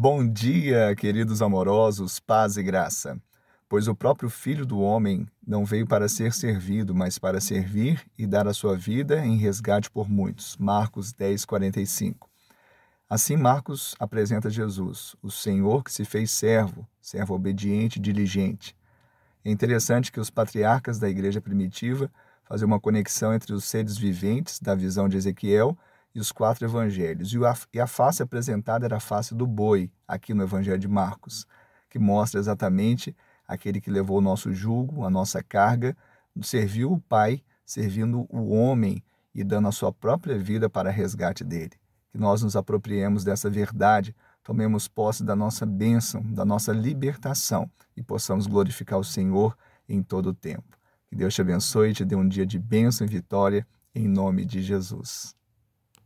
Bom dia, queridos amorosos, paz e graça. Pois o próprio Filho do Homem não veio para ser servido, mas para servir e dar a sua vida em resgate por muitos. Marcos 10, 45. Assim, Marcos apresenta Jesus, o Senhor que se fez servo, servo obediente e diligente. É interessante que os patriarcas da igreja primitiva faziam uma conexão entre os seres viventes da visão de Ezequiel e os quatro evangelhos. E a face apresentada era a face do boi, aqui no Evangelho de Marcos, que mostra exatamente aquele que levou o nosso jugo, a nossa carga, serviu o Pai, servindo o homem e dando a sua própria vida para resgate dele. Que nós nos apropriemos dessa verdade, tomemos posse da nossa bênção, da nossa libertação e possamos glorificar o Senhor em todo o tempo. Que Deus te abençoe e te dê um dia de bênção e vitória, em nome de Jesus.